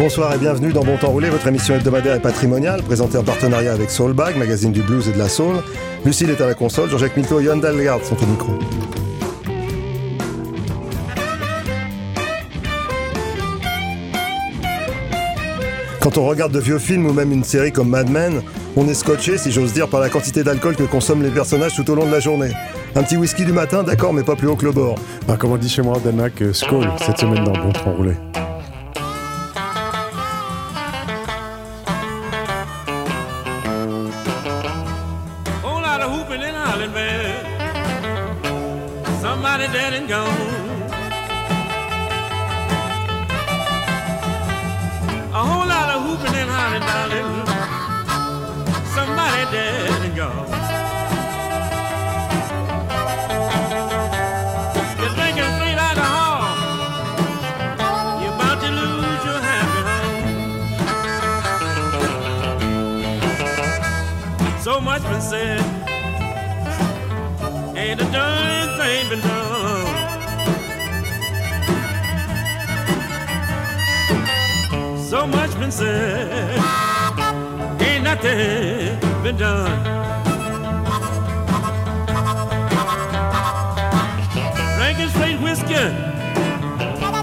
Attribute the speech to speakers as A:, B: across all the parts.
A: Bonsoir et bienvenue dans Bon Temps Roulé, votre émission hebdomadaire et patrimoniale, présentée en partenariat avec Soulbag, magazine du blues et de la soul. Lucille est à la console, Jean-Jacques Minto et Yann Dalgard sont au micro. Quand on regarde de vieux films ou même une série comme Mad Men, on est scotché, si j'ose dire, par la quantité d'alcool que consomment les personnages tout au long de la journée. Un petit whisky du matin, d'accord, mais pas plus haut que le bord.
B: Ah, comme on dit chez moi, Danak, euh, Skull, cette semaine dans Bon Temps Roulé.
C: So much been said. Ain't nothing been done. Drinking straight whiskey.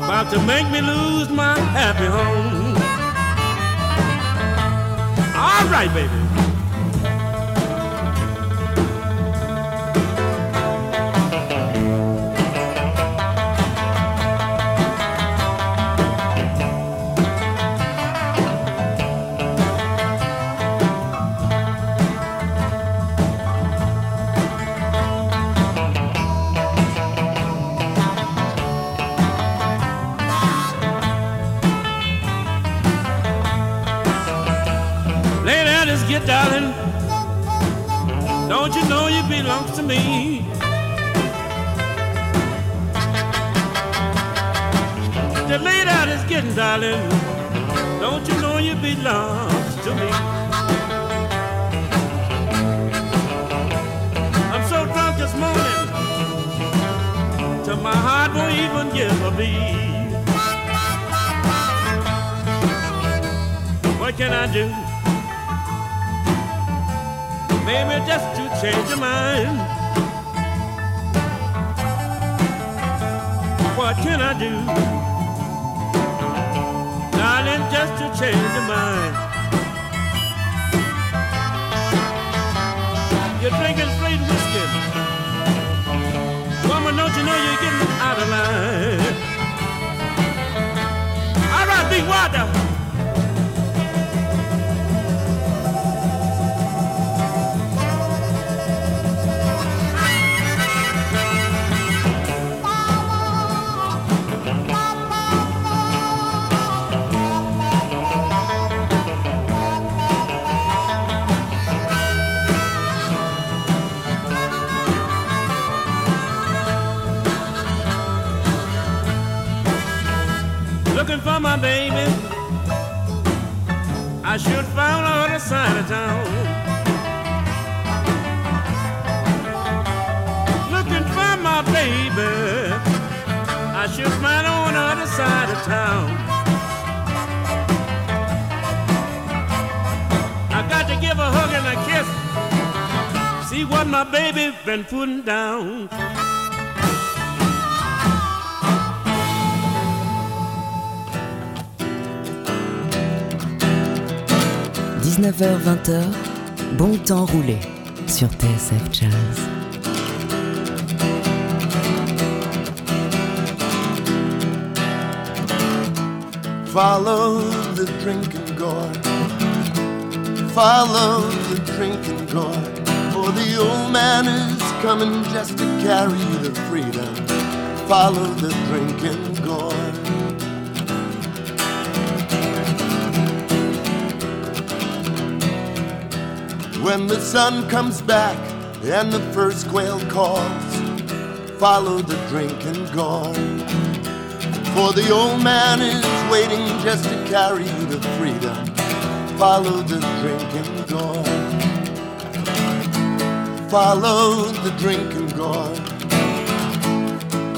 C: About to make me lose my happy home. All right, baby. Darling. Don't you know you belong to me? The lay down is getting darling. Don't you know you belong to me? I'm so drunk this morning. Till my heart won't even give a beat. What can I do? Maybe just to change your mind. What can I do? Darling, just to change your mind. You're drinking straight whiskey. Woman, don't you know you're getting out of line? Baby been putting down.
D: – 19h-20h, bon temps roulé sur TSF Jazz.
E: Follow the drinking gourd. Follow the drinking gourd. For the old man is coming just to carry the freedom. Follow the drinking gourd. When the sun comes back and the first quail calls, follow the drinking gone. For the old man is waiting just to carry to freedom. Follow the drinking gone. Follow the drinking gone.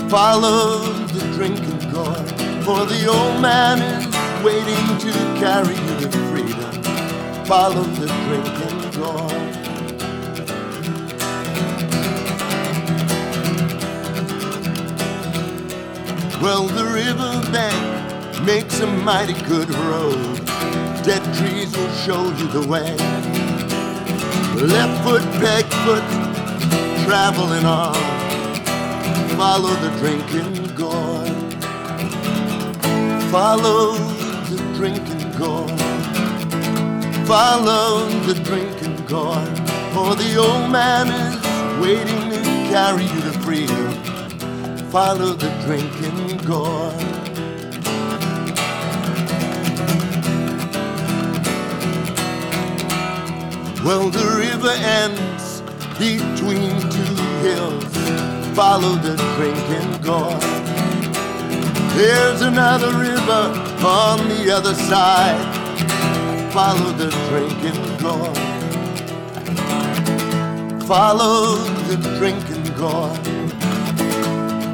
E: Follow the drinking gone. For the old man is waiting to carry you to freedom. Follow the drinking gone. Well, the riverbank makes a mighty good road. Dead trees will show you the way. Left foot, peg foot, traveling on. Follow the drinking gourd. Follow the drinking gourd. Follow the drinking gourd. For the old man is waiting to carry you to freedom follow the drinking gourd. Well, the river ends between two hills. Follow the drinking gourd. There's another river on the other side. Follow the drinking gourd. Follow the drinking gourd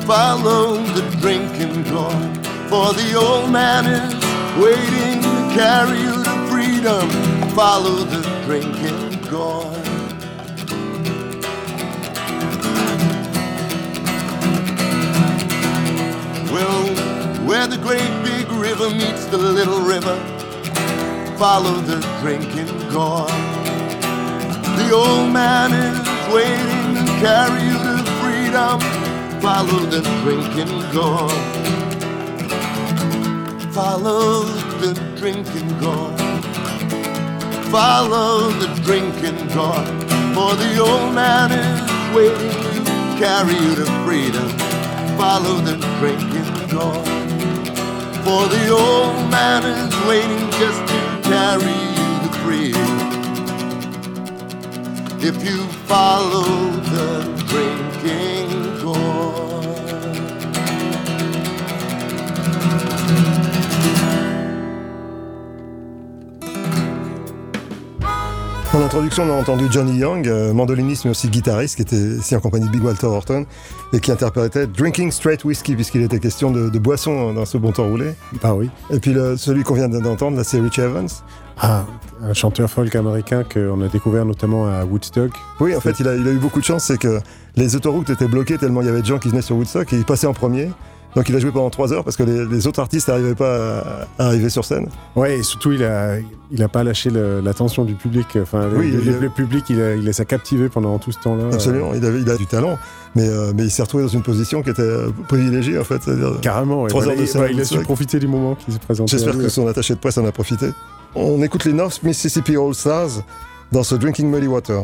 E: follow the drinking gourd. For the old man is waiting to carry you to freedom. Follow the drinking gourd. Well, where the great big river meets the little river, follow the drinking gourd. The old man is waiting to carry you to freedom follow the drinking gourd. Follow the drinking gourd. Follow the drinking gourd. For the old man is waiting to carry you to freedom. Follow the drinking gourd. For the old man is waiting just to carry you to freedom. If you follow the drinking gourd.
A: Introduction, on a entendu Johnny Young, euh, mandoliniste mais aussi guitariste, qui était ici en compagnie de Big Walter Horton, et qui interprétait Drinking Straight Whiskey, puisqu'il était question de, de boisson dans ce bon temps roulé.
B: Bah oui.
A: Et puis le- celui qu'on vient d'entendre, là, c'est Rich Evans.
B: Ah, un chanteur folk américain qu'on a découvert notamment à Woodstock.
A: Oui, en fait, il a, il a eu beaucoup de chance, c'est que les autoroutes étaient bloquées tellement il y avait de gens qui venaient sur Woodstock et il passait en premier. Donc il a joué pendant trois heures parce que les, les autres artistes n'arrivaient pas à, à arriver sur scène.
B: Ouais, et surtout, il a, il a pas lâché l'attention du public. Enfin,
A: Oui,
B: le, public, il, a- il les a captivés pendant tout ce temps-là.
A: Absolument, il, avait, il a du talent, mais, euh, mais il s'est retrouvé dans une position qui était euh, privilégiée en fait.
B: Carrément, ouais.
A: Trois
B: Voilà,
A: heures de
B: il-
A: scène
B: il a su profiter du moment qui s'est présenté.
A: J'espère que son attaché de presse en a profité. On écoute les North Mississippi All Stars dans ce Drinking Muddy Water.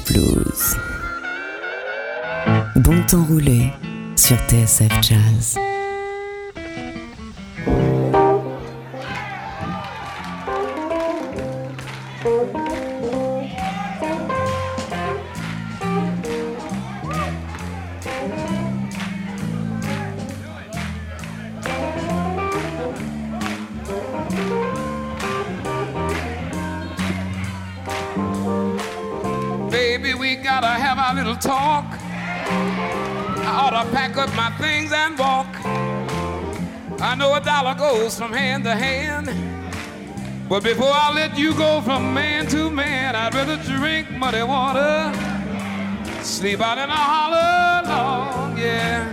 D: Blues. Bon temps roulé sur TSF Jazz.
F: From hand to hand. But before I let you go from man to man, I'd rather drink muddy water, sleep out in a hollow log, yeah.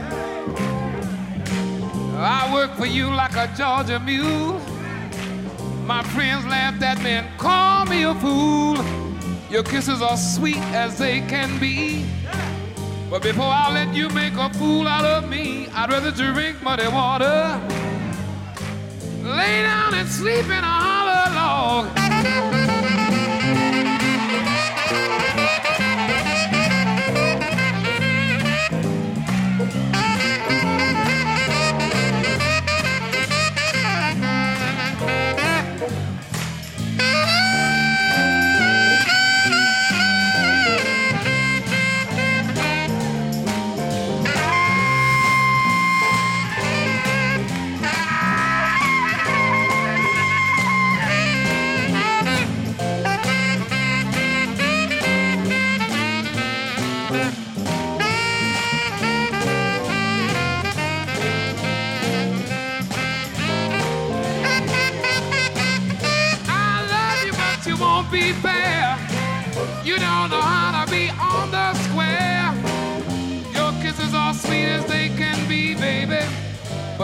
F: I work for you like a Georgia mule. My friends laughed at me and called me a fool. Your kisses are sweet as they can be. But before I let you make a fool out of me, I'd rather drink muddy water. Lay down and sleep in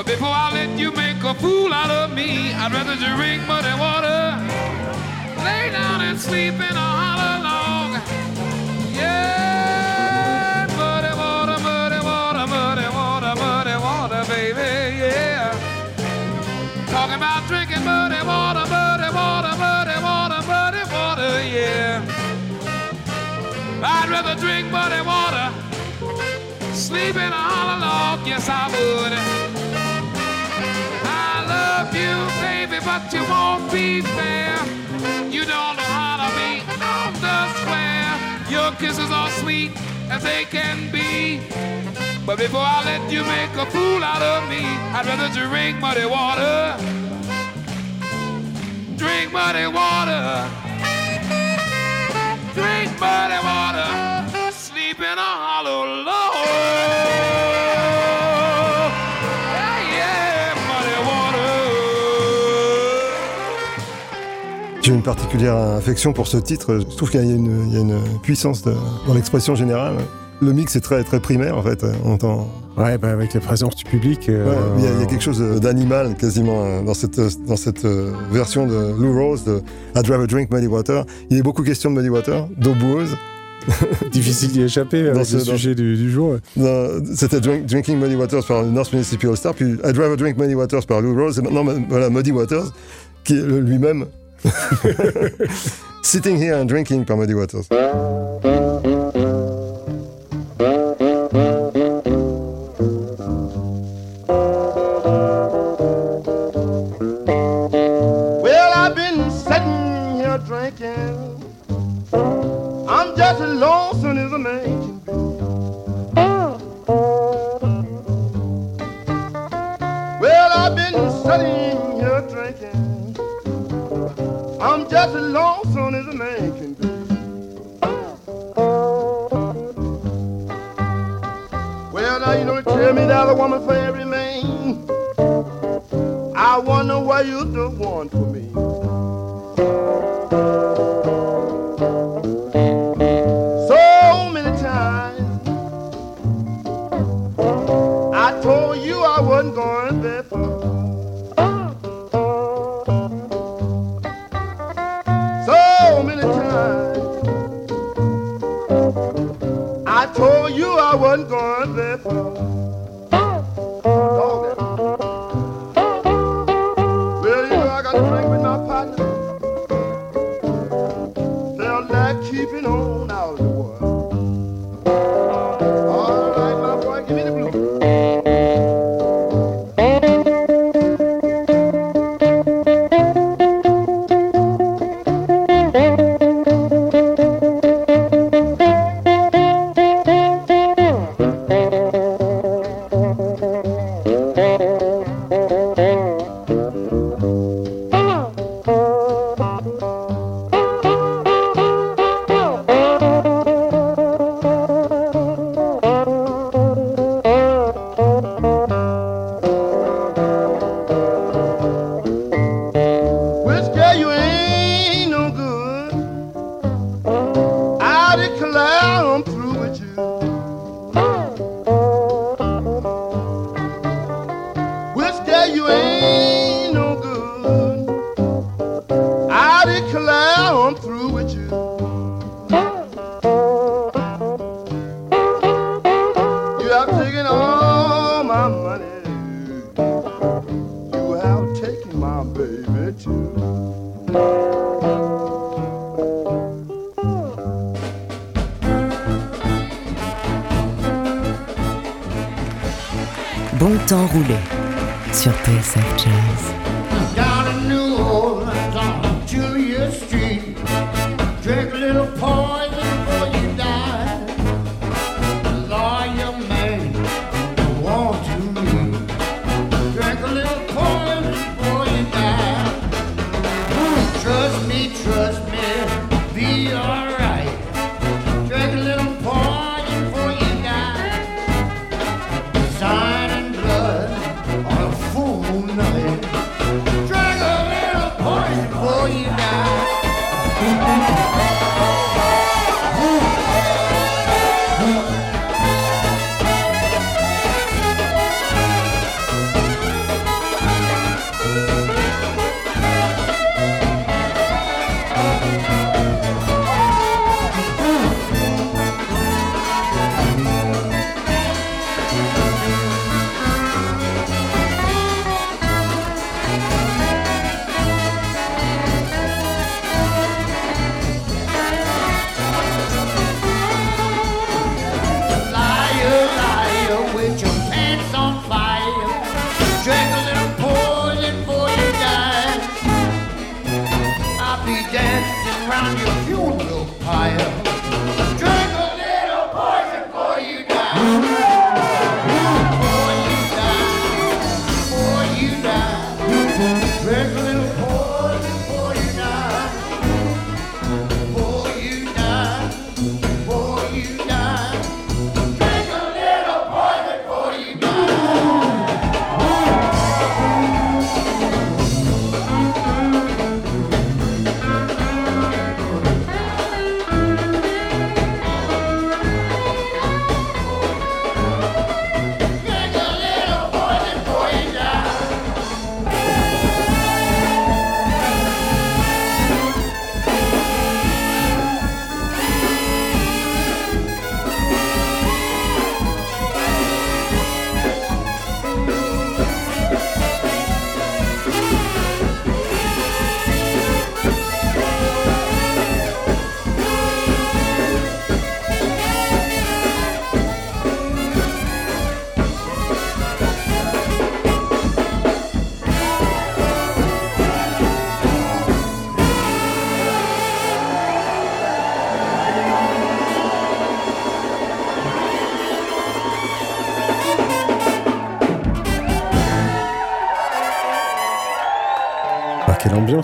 F: before I let you make a fool out of me, I'd rather drink muddy water. Lay down and sleep in a hollow log. Yeah, muddy water, muddy water, muddy water, muddy water, baby, yeah. Talking about drinking muddy water, muddy water, muddy water, muddy water, yeah. I'd rather drink muddy water, sleep in a hollow log, yes I would. But you won't be fair. You don't know how to be on the square. Your kisses are sweet as they can be. But before I let you make a fool out of me, I'd rather drink muddy water. Drink muddy water. Drink muddy water.
A: J'ai une particulière affection pour ce titre. Je trouve qu'il y a une, il y a une puissance de- dans l'expression générale. Le mix est très, très primaire en fait. On entend.
B: Ouais, bah, avec la présence du public. euh,
A: Ouais, il, y a, y a quelque chose d'animal quasiment euh, dans cette, dans cette euh, version de Lou Rose de I'd rather drink muddy water. Il y a beaucoup de questions de muddy water, d'eau boueuse.
B: Difficile d'y échapper
A: Dans ce-
B: le
A: dans-
B: sujet du, du jour.
A: C'était Drink- Drinking Muddy Waters par North Mississippi All Star, puis I'd rather drink Muddy Waters par Lou Rose, et maintenant voilà Muddy Waters, qui est lui-même Sitting Here and Drinking par Muddy Waters.
G: That's as lonesome as a man can be. Well,
H: now you don't tell me that a woman for every man. I wonder why you the one for.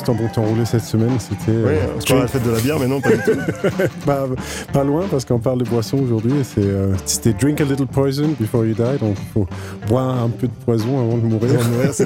B: Ambiance Temps Roulé cette semaine, c'était...
A: Oui,
B: euh,
A: on se croirait à la fête de la bière, mais non, pas du tout.
B: pas, pas loin parce qu'on parle de boisson aujourd'hui euh, c'était Drink a little poison before you die, donc il faut boire un peu de poison avant de mourir.
A: Avant de mourir, c'est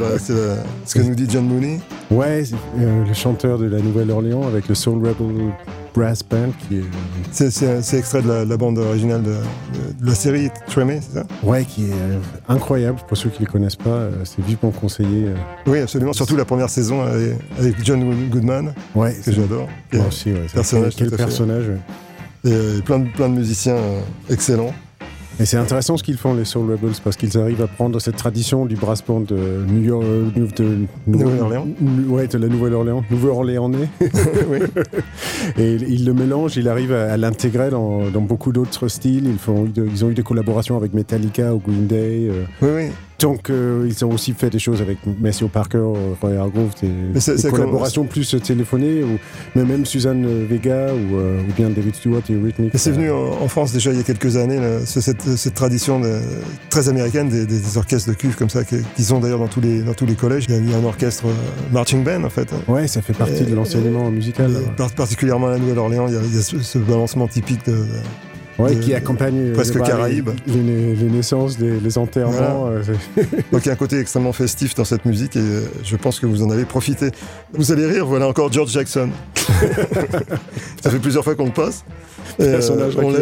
A: ce que nous dit John Mooney.
B: Ouais, euh, le chanteur de la Nouvelle-Orléans avec le Soul Rebel Brass Band qui est...
A: C'est- extrait de la, de la bande originale de, de- de la série Tremé, c'est ça?
B: Ouais, qui est euh, incroyable. Pour ceux qui ne les connaissent pas, euh, c'est vivement conseillé. euh.
A: Oui, absolument. Surtout la première saison avec, avec John Goodman,
B: Ouais,
A: que j'adore.
B: Moi aussi, ouais.
A: Personnage
B: Quel, personnage. ouais.
A: Et plein, de, plein de musiciens excellents.
B: Et c'est intéressant ce qu'ils font, les Soul Rebels, parce qu'ils arrivent à prendre cette tradition du brass band de New York, euh, de
A: Nouvelle-Orléans.
B: Ouais, de la Nouvelle-Orléans, Nouvelle-Orléanais.
A: oui.
B: Et ils le mélangent, ils arrivent à, à l'intégrer dans, dans beaucoup d'autres styles. Ils, font, ils ont eu des collaborations avec Metallica ou Green Day. euh,
A: Oui, oui.
B: Donc, euh, ils ont aussi fait des choses avec Matthew Parker, euh, Roy Hargrove, des, des collaborations plus téléphonées, ou, mais même Suzanne Vega ou, euh, ou bien David Stewart et Eurythmics.
A: Et c'est venu en, en France déjà il y a quelques années, là, cette, cette tradition de- très américaine des, orchestres de cuivre comme ça, qu'ils ont d'ailleurs dans tous les, dans tous les collèges. Il y a, il y a un orchestre euh, marching band en fait. hein.
B: Ouais, ça fait partie
A: Et-
B: de l'enseignement musical.
A: Et particulièrement à la Nouvelle-Orléans, il y a, il y a ce, ce balancement typique de,
B: Ouais, qui accompagne euh,
A: presque
B: bah,
A: Caraïbes.
B: Les, les- les naissances, les, les enterrements. euh,
A: Donc il y a un côté extrêmement festif dans cette musique et euh, je pense que vous en avez profité. Vous allez rire, voilà encore George Jackson. Ça fait plusieurs fois qu'on le passe. Et,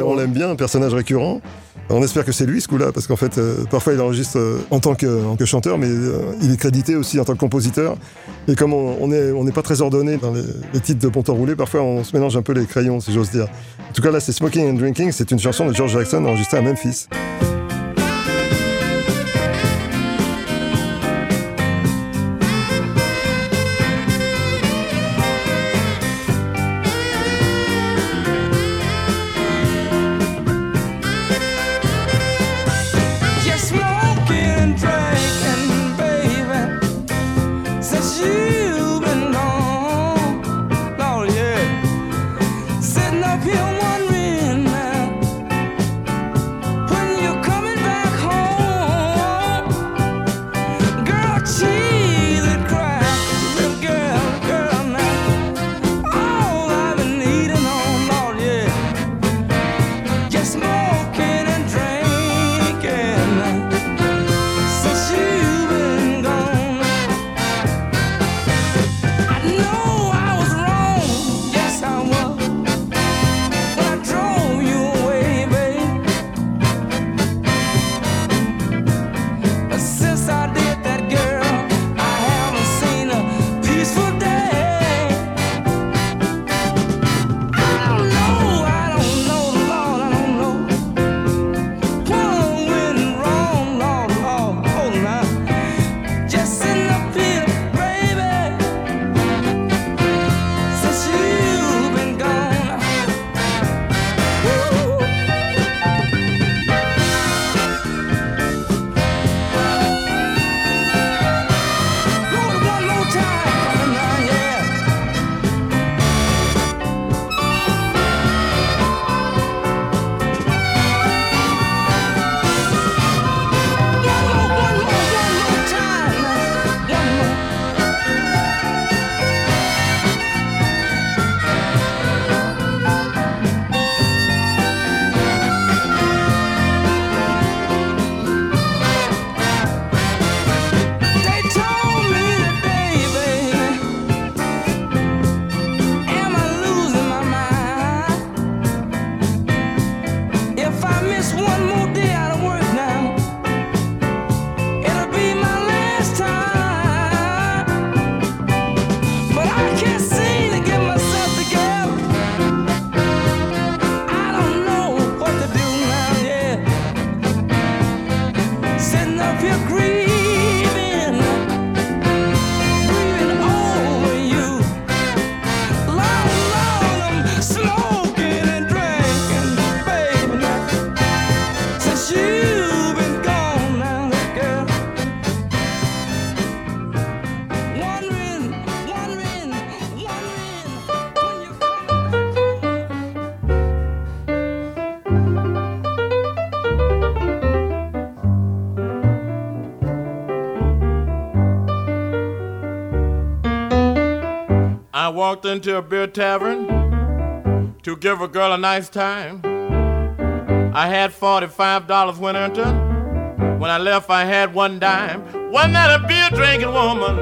A: on l'aime bien, un personnage récurrent. On espère que c'est lui ce coup-là, parce qu'en fait, euh, parfois il enregistre euh, en tant que, chanteur, mais euh, il est crédité aussi en tant que compositeur. Et comme on on est- on n'est pas très ordonné dans les, titres de Ponton Roulé, parfois on se mélange un peu les crayons, si j'ose dire. En tout cas, là, c'est Smoking and Drinking, c'est une chanson de George Jackson enregistrée à Memphis.
C: Into a beer tavern to give a girl a nice time. I had $45 when entered. When I left, I had one dime. Wasn't that a beer drinking woman?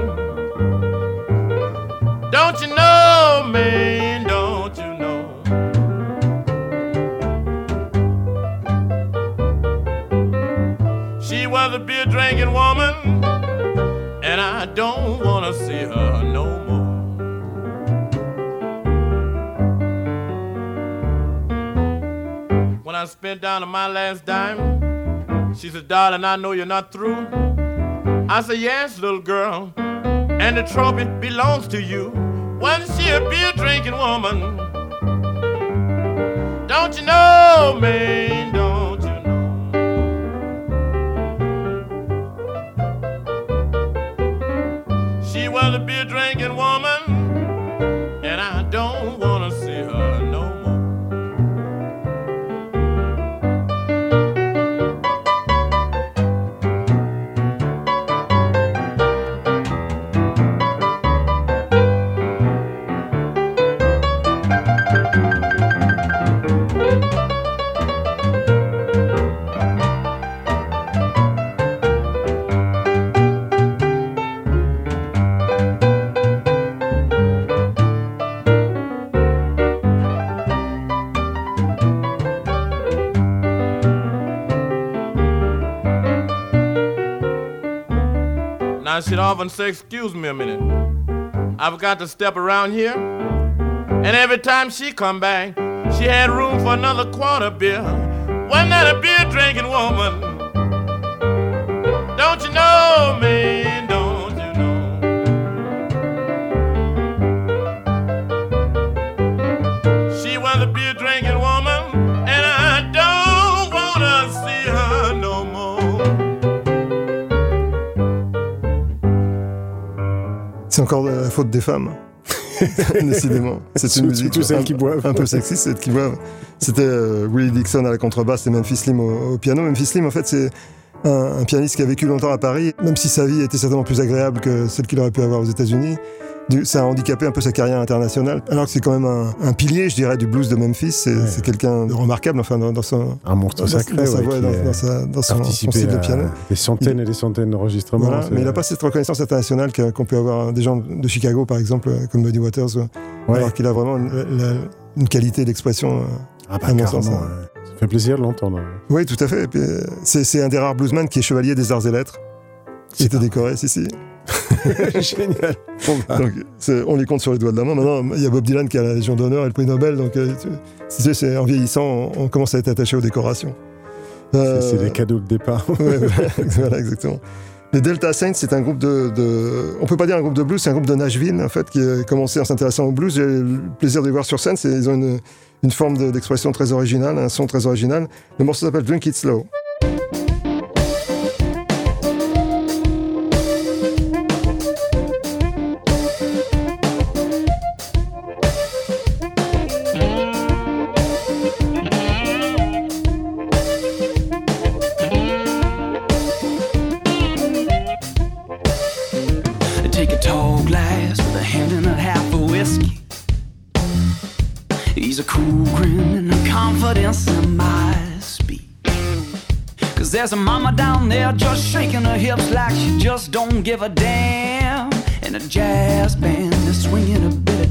C: Don't you know, man? Don't you know? She was a beer drinking woman, and I don't Down to my last dime, she said, Darling, I know you're not through. I said, Yes, little girl, and the trophy belongs to you. Wasn't she a beer drinking woman? Don't you know, man? Don't you know? She was a beer drinking woman, She'd often say, excuse me a minute. I've got to step around here. And every time she come back, she had room for another quarter beer. Wasn't that a beer drinking woman? Don't you know, man?
A: C'est encore la faute des femmes. Décidément. C'est une musique
B: celles qui boivent.
A: un peu sexiste, celles qui boivent. C'était euh, Willie Dixon à la contrebasse et Memphis Slim au, au piano. Memphis Slim, en fait, c'est un, un pianiste qui a vécu longtemps à Paris. Même si sa vie était certainement plus agréable que celle qu'il aurait pu avoir aux États-Unis, du- ça a handicapé un peu sa carrière internationale. Alors que c'est quand même un, un pilier, je dirais, du blues de Memphis. C'est quelqu'un de remarquable, enfin, dans, dans son.
B: Un monstre sacré,
A: dans sa voix, dans,
B: a
A: dans sa- dans son, style de piano.
B: des centaines et des centaines d'enregistrements.
A: Voilà, mais il n'a pas cette reconnaissance internationale qu'ont pu avoir des gens de Chicago, par exemple, comme Buddy Waters, euh,
B: Ouais.
A: alors qu'il a vraiment une, la- une qualité d'expression. euh,
B: Ah bah,
A: à mon
B: carrément,
A: sens, hein.
B: Ça fait plaisir de l'entendre.
A: Oui, tout à fait. Euh, C'est un des rares bluesmen qui est chevalier des arts et lettres. Il était décoré, si, si.
B: Génial. Bon, bah,
A: Donc, on les compte sur les doigts de la main. Maintenant, il y a Bob Dylan qui a la Légion d'honneur et le prix Nobel. Donc, euh, tu- tu sais, c'est en vieillissant, on, on commence à être attaché aux décorations.
B: c'est-
A: Euh,
B: c'est les cadeaux de départ.
A: Ouais, voilà, exactement. Les Delta Saints, c'est un groupe de, de- On peut pas dire un groupe de blues, c'est un groupe de Nashville, en fait, qui a commencé en s'intéressant au blues. J'ai eu le plaisir de les voir sur scène. Ils ont une, une forme de- d'expression très originale, un son très original. Le morceau s'appelle Drink It Slow.
I: A mama down there just shaking her hips like she just don't give a damn. And a jazz band is swinging a bit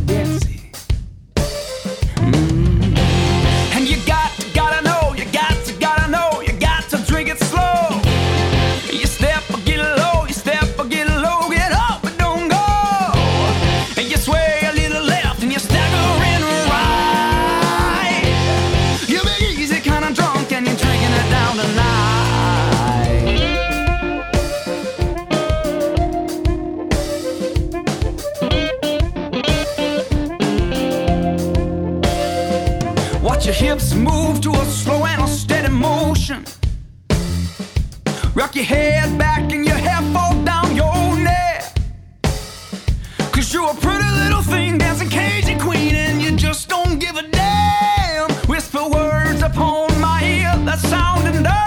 I: Watch your hips move to a slow and a steady motion. Rock your head back and your hair fall down your neck. Cause you're a pretty little thing, dancing Cajun queen, and you just don't give a damn. Whisper words upon my ear that sounding dirty.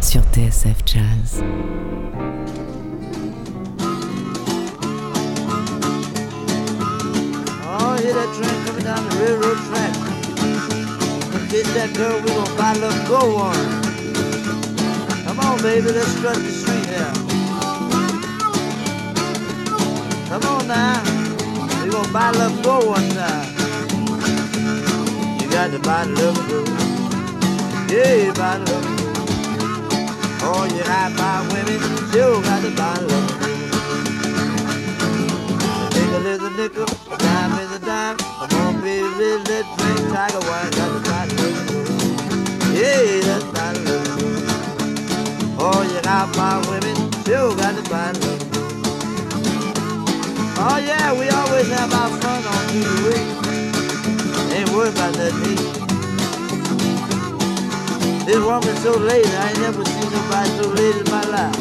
D: Sur TSF Jazz.
J: Oh, hear that train coming down the railroad track. That girl, we gonna buy little go on. Come on, baby, let's strut the street here. Come on now, we gonna little go one time. You got buy little go. Yeah, oh, buy a little. Oh, you high five women, you got to buy a little go. Nickel is a nickel, a dime is a dime. Come on, baby, let's let drink tiger wine. Got to oh, buy a little. Yeah, that's buy a little go. Oh, you high five women, you got to buy a little. Oh yeah, we always have our fun on week. Ain't worried about nothing. This woman's so late, I ain't never seen nobody so late in my life.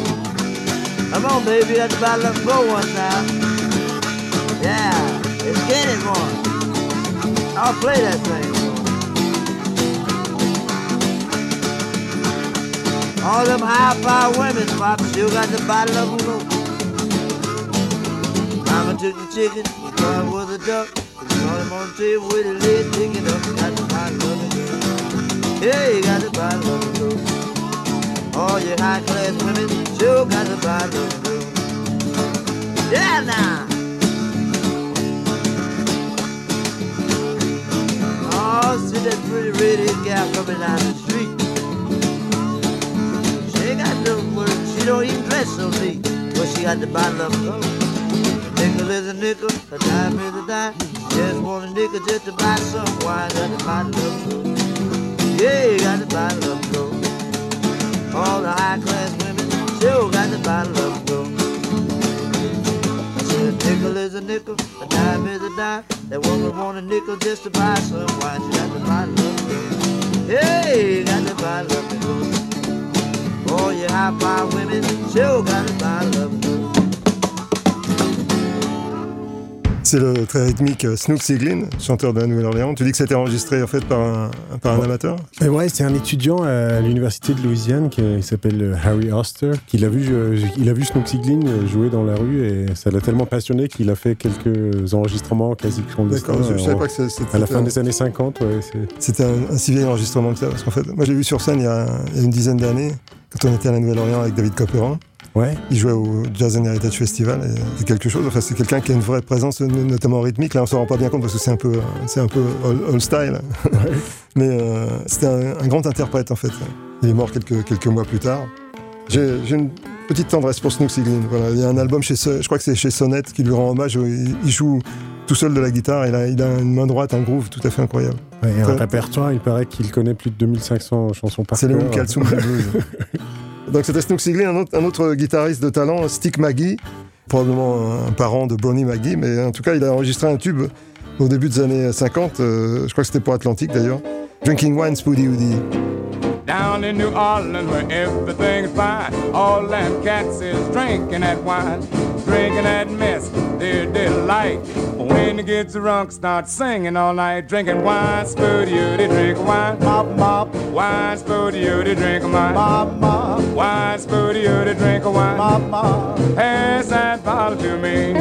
J: Come on, baby, let's buy a little go one time. Yeah, it's getting one. I'll play that thing. All them high power women, Pop, still got the bottle of Uno. Mama took the chicken, the was a duck. Saw him on the table with his leg sticking up. Got the bottle of. Yeah, you got the bottle of Uno. All you high class women, still got the bottle of Uno. Yeah, now. Oh, see that pretty redhead gal coming down the street. She ain't got no words. She don't even dress so neat. But she got the bottle of. A nickel is a nickel, a dime is a dime. Just want a nickel just to buy some wine. Got the bottle of gold. Yeah, you got the bottle of gold. All the high class women still got the bottle of gold. I said a nickel is a nickel, a dime is a dime. That woman want a nickel just to buy some wine. She got the bottle of gold. Hey, got the bottle of gold. All you high five women still got the bottle of gold.
A: C'est le très rythmique euh, Snoop Siglin, chanteur de la Nouvelle-Orléans. Tu dis que c'était enregistré en fait par un, par un amateur
B: Et ouais, c'est un étudiant à l'université de Louisiane qui il s'appelle euh, Harry Oster. Qui l'a vu, euh, il a vu Snoop Siglin euh, jouer dans la rue et ça l'a tellement passionné qu'il a fait quelques enregistrements quasi clandestins.
A: D'accord, je, je savais pas que c'était
B: à la fin des années 50, ouais. c'est-
A: C'était un, un si vieil enregistrement que ça. Parce qu'en fait, moi, j'ai vu sur scène il y, a, il y a une dizaine d'années, quand on était à la Nouvelle-Orléans avec David Copperan.
B: Ouais.
A: Il jouait au Jazz and Heritage Festival. C'est quelque chose. Enfin, c'est quelqu'un qui a une vraie présence, no- notamment rythmique. Là, on s'en rend pas bien compte parce que c'est un peu, c'est un peu old, style. Mais euh, c'était un, un grand interprète en fait. Il est mort quelques, quelques mois plus tard. J'ai une petite tendresse pour Snoop Siglin. Voilà, il y a un album chez, je crois que c'est chez Sonnet qui lui rend hommage. Il, il joue tout seul de la guitare. Il a, il a une main droite, un groove tout à fait incroyable.
B: Ouais, et un répertoire, il paraît qu'il connaît plus de 2500 chansons par
A: C'est le du blues. Donc c'était Snook Sigley, un autre, autre guitariste de talent, Stick Maggie, probablement un parent de Brownie Maggie, mais en tout cas il a enregistré un tube au début des années 50, euh, je crois que c'était pour Atlantique d'ailleurs, Drinking Wine Spoody Woody.
K: Down in New Orleans where everything's fine. All cats is drinking that wine, drinking that mess, their delight. When they get drunk, start singing all night, drinking wine, spooty, they drink wine, mop, mop, wine, spooty, they drink wine, mop, mop, wine, spooty, they drink wine, mop, mop. Pass that bottle to me.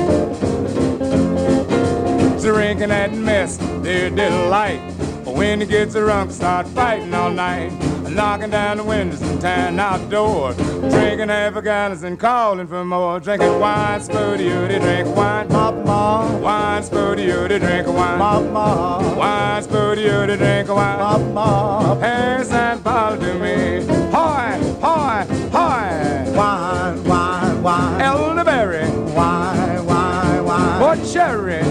K: Drinking that mess, their delight. When they get drunk, start fighting all night. Knocking down the windows and tearing out the doors. Drinking half a gallons and calling for more. Drinking wine, spooty, they drink wine. Mop, mop. Wine, spooty, they drink wine. Mop, mop. Wine, spooty, they drink wine. Mop, mop. Pass that bottle to me. Hoy, hoy, hoy. Wine, wine, wine. Elderberry. Wine, wine, wine. Or cherry.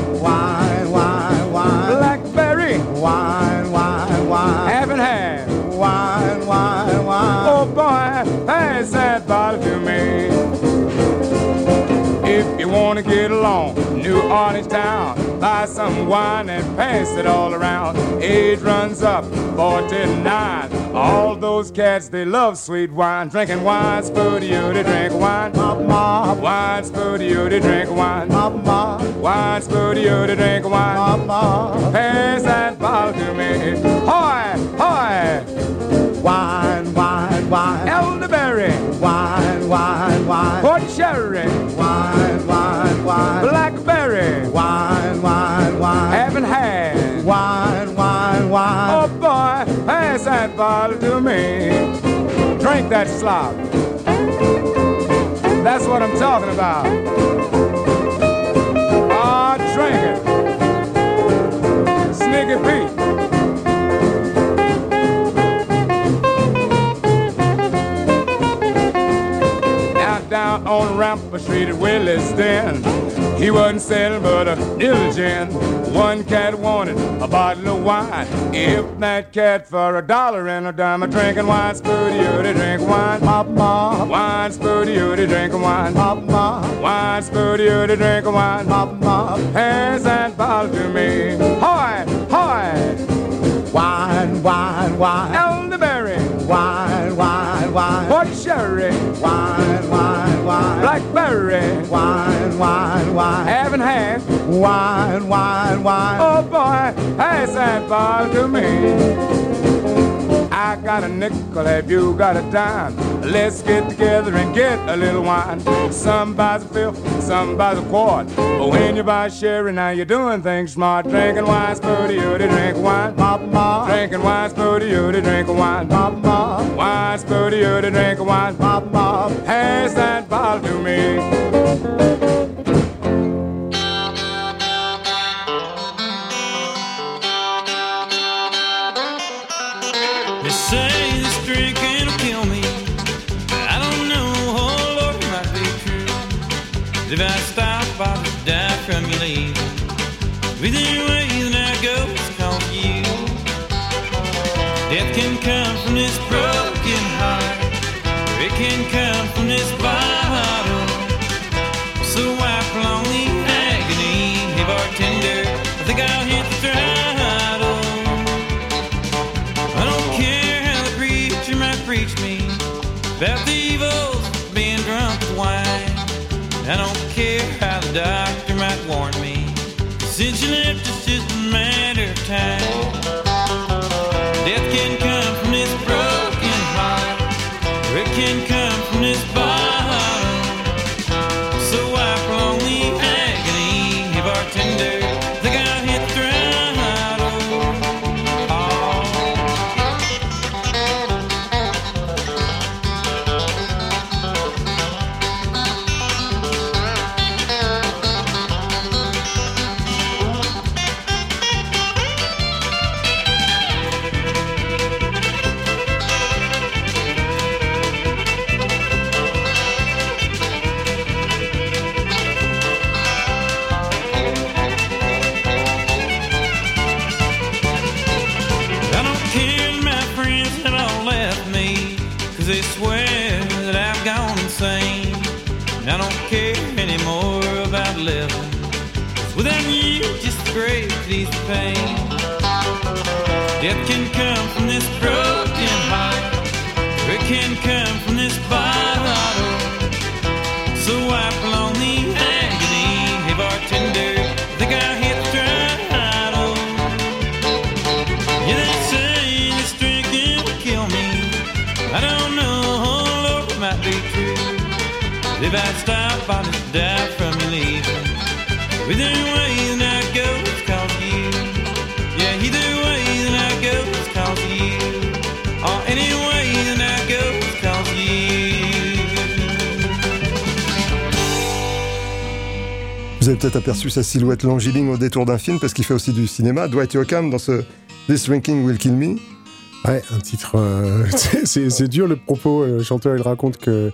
K: Wanna get along, New Orleans town, buy some wine and pass it all around. Age runs up, 49. All those cats, they love sweet wine. Drinking wine, spooty, you they drink wine. Mop, mop. Wine, spooty, you they drink wine. Mop, mop. Wine, spooty, you they drink wine. Mop. Pass that bottle to me. Hoy, hoy. Wine, wine, wine. Elderberry. Wine, wine, wine. Port cherry. Wine, wine, wine. Blackberry. Wine, wine, wine. Haven't had. Wine, wine, wine. Oh boy, pass that bottle to me. Drink that slop. That's what I'm talking about. Ah, drink it. Sneaky Pete. Out on Rampart Street at Willie's Den. He wasn't selling but a diligent. One cat wanted a bottle of wine. If that cat for a dollar and a dime, a drinking wine, spooty, they drink wine, pop, pop. Wine, spooty, they drink wine, pop, pop. Wine, spooty, they drink wine, pop, pop. Pass that bottle to me. Hoy, hoy. Wine, wine, wine. Elderberry. Wine, wine, wine. Port cherry. Wine, wine, wine. Blackberry. Wine, wine, wine. Haven't had. Wine, wine, wine. Oh boy, pass that bottle to me. I got a nickel, have you got a dime? Let's get together and get a little wine. Some buys a fifth, some buys a quart. But when you buy sherry, now you're doing things smart. Drinking wine, spooty, you to drink wine. Pop. Drinking wine, spooty, you to drink wine. Pop, pop. Wine, spooty, you to drink wine. Pop. Pass that bottle to me.
L: Preach me about the evils of being drunk with wine. I don't care how the doctor might warn me. Since you left, it's just a matter of time.
A: Vous avez peut-être aperçu sa silhouette longiligne au détour d'un film parce qu'il fait aussi du cinéma. Dwight Yoakam dans ce This Drinking Will Kill Me.
B: Ouais, un titre. euh, c'est- dur le propos. Le chanteur, il raconte que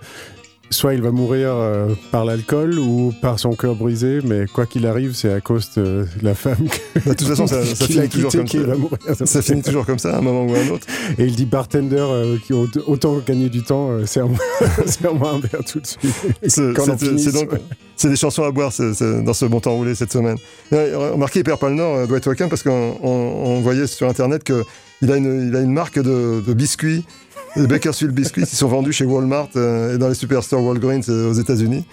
B: soit il va mourir euh, par l'alcool ou par son cœur brisé, mais quoi qu'il arrive, c'est à cause de la femme que,
A: Bah, de toute façon, ça,
B: qu'il
A: finit toujours comme
B: qu'il
A: ça. Ça finit toujours comme ça, à un moment ou à un autre.
B: Et il dit bartender, euh, qui ont autant gagné du temps, euh, serre-moi serre-moi un verre tout de suite.
A: C'est c'est- c'est donc
B: ouais.
A: c'est des chansons à boire c'est- c'est dans ce bon temps roulé cette semaine. Et, Remarquez, il perd pas le nord, Dwight parce qu'on on- on voyait sur internet que il a une, il a une marque de, de biscuits, les Bakersfield biscuits, qui sont vendus chez Walmart euh, et dans les superstores Walgreens euh, aux États-Unis.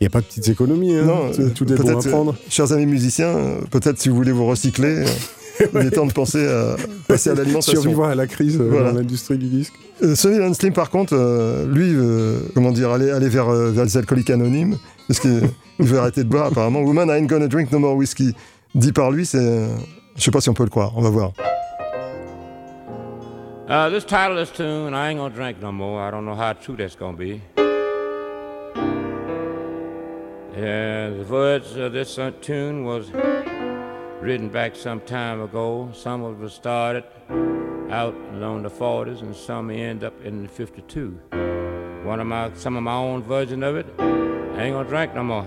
B: Il n'y a pas de petites économies, hein.
A: Non,
B: tout, est bon à prendre.
A: euh, chers amis musiciens, peut-être si vous voulez vous recycler, il est temps de penser à passer à l'alimentation.
B: Survivre à la crise euh,
A: Voilà.
B: dans l'industrie du disque.
A: Euh, Sonny Slim, par contre, euh, lui, comment dire, aller, aller vers, vers les alcooliques anonymes, parce qu'il il veut arrêter de boire, apparemment. Woman, I ain't gonna drink no more whiskey. Dit par lui, c'est. je sais pas si on peut le croire, on va voir.
M: Uh, this title this tune, I ain't gonna drink no more. I don't know how true that's gonna be. Yeah, the words of this uh, tune was written back some time ago. Some of it started out along the 40s, and some end up in the 52. One of my, some of my own version of it, I ain't gonna drink no more.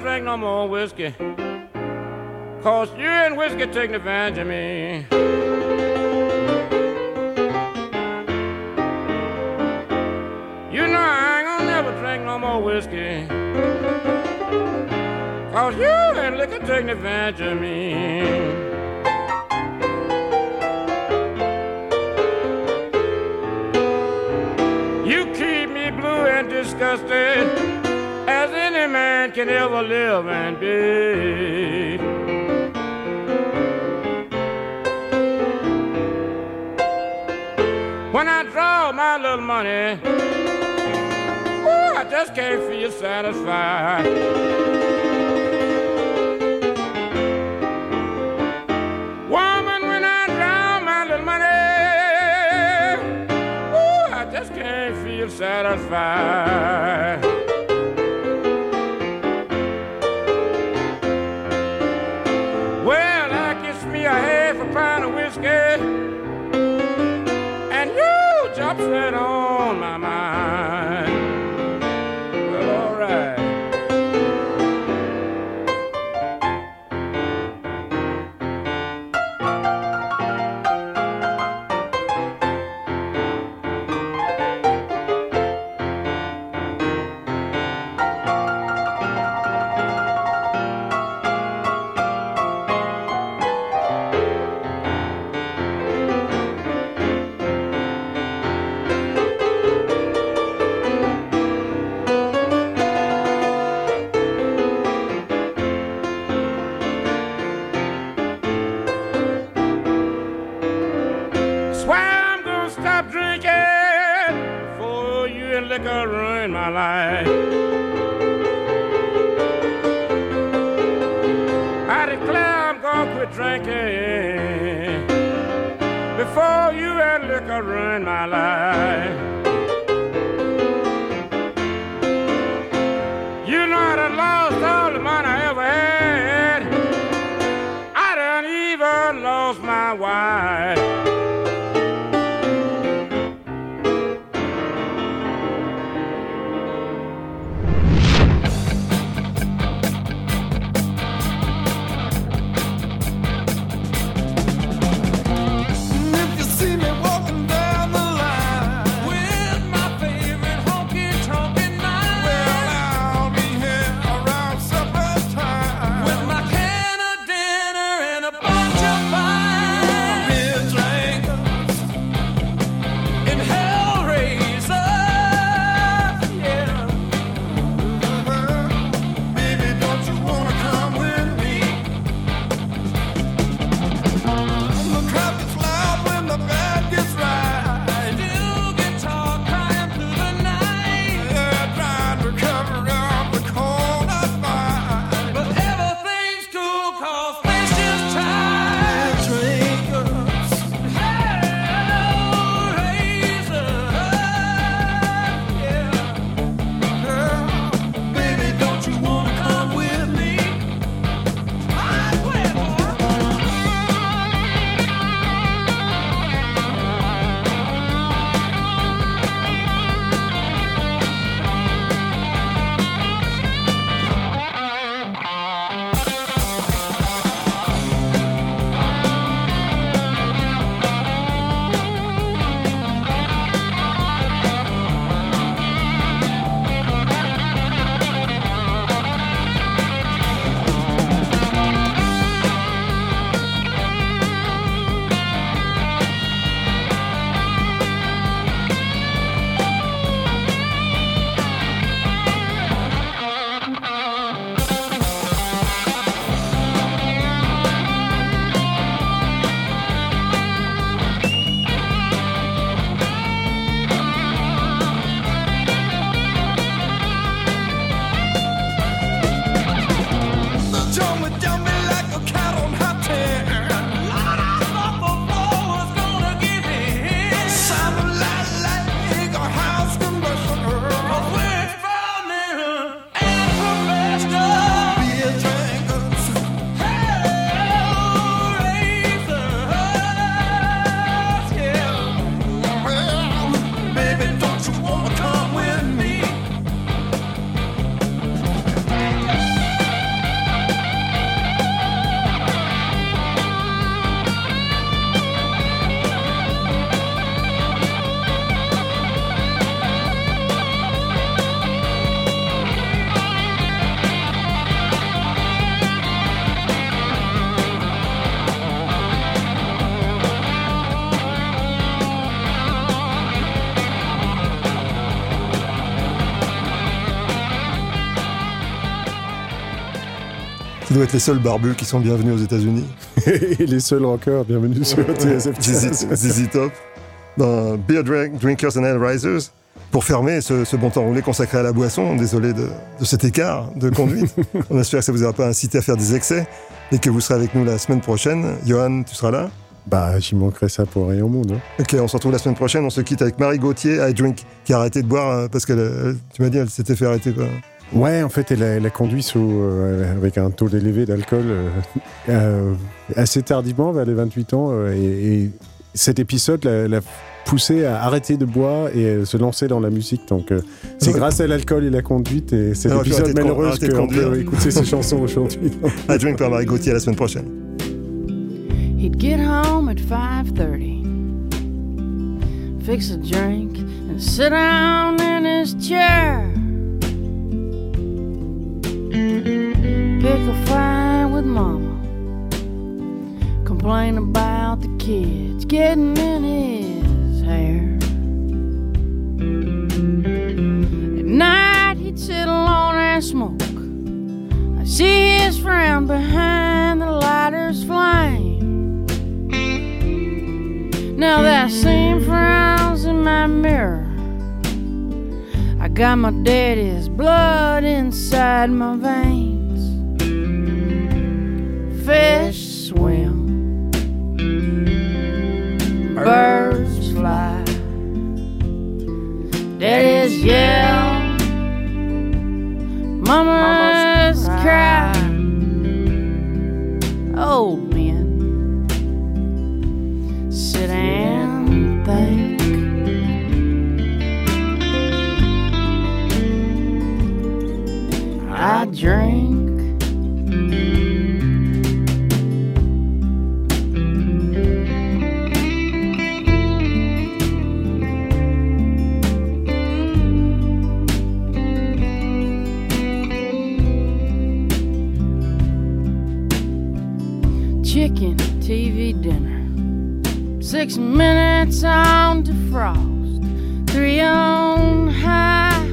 M: Drink no more whiskey. Cause you and whiskey taking advantage of me. You know I ain't gonna never drink no more whiskey. Cause you and liquor taking advantage of me. Can ever live and be. When I draw my little money, ooh, I just can't feel satisfied. Woman, when I draw my little money, ooh, I just can't feel satisfied.
A: Doit être les seuls barbus qui sont bienvenus aux États-Unis.
B: Et les seuls rockers, bienvenue sur TSF
A: ZZ Top. Dans Beer Drink- Drinkers and Ale Risers. Pour fermer ce, ce bon temps roulé consacré à la boisson, désolé de, de cet écart de conduite. On espère que ça vous aura pas incité à faire des excès et que vous serez avec nous la semaine prochaine. Johan, tu seras là?
B: Bah, j'y manquerai ça pour rien au monde. hein.
A: Ok, on se retrouve la semaine prochaine. On se quitte avec Marie Gauthier, I Drink, qui a arrêté de boire euh, parce elle- tu m'as dit, elle s'était fait arrêter. quoi.
B: Ouais, en fait, elle a, elle a conduit sous, euh, avec un taux élevé d'alcool euh, euh, assez tardivement, vers les 28 ans. euh, et, et cet épisode l'a l'a poussée à arrêter de boire et à se lancer dans la musique. Donc, euh, c'est grâce à l'alcool et la conduite et cet
A: Alors,
B: épisode malheureux qu'on peut écouter ces chansons aujourd'hui.
A: I Drink par Marie Gauthier à la semaine prochaine.
N: He'd get home at 5:30, fix a drink and sit down in his chair. Pick a fight with mama, complain about the kids getting in his hair. At night he'd sit alone and smoke. I see his friend behind the lighter's flame. Now that same frown's in my mirror. Got my daddy's blood inside my veins. Fish swim, birds fly. Daddy's yell, mama's cry. Six minutes on to frost, three on high.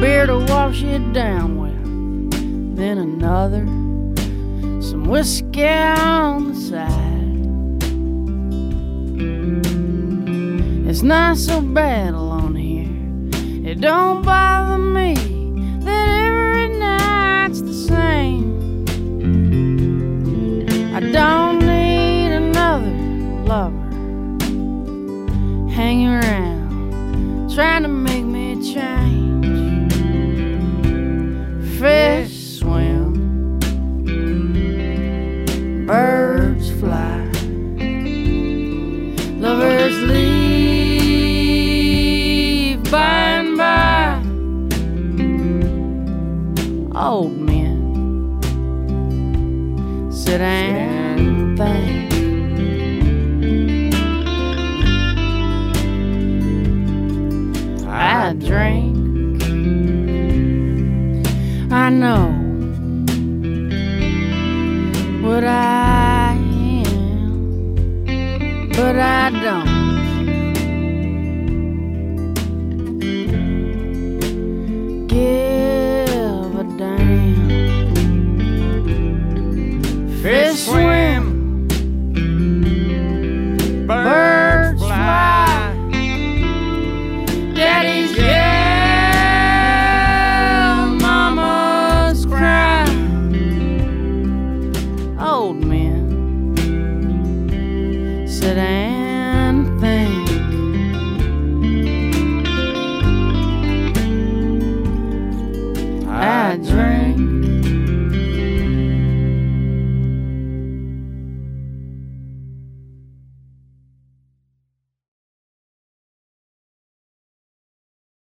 N: Beer to wash it down with, then another, some whiskey on the side. It's not so bad alone here, it don't bother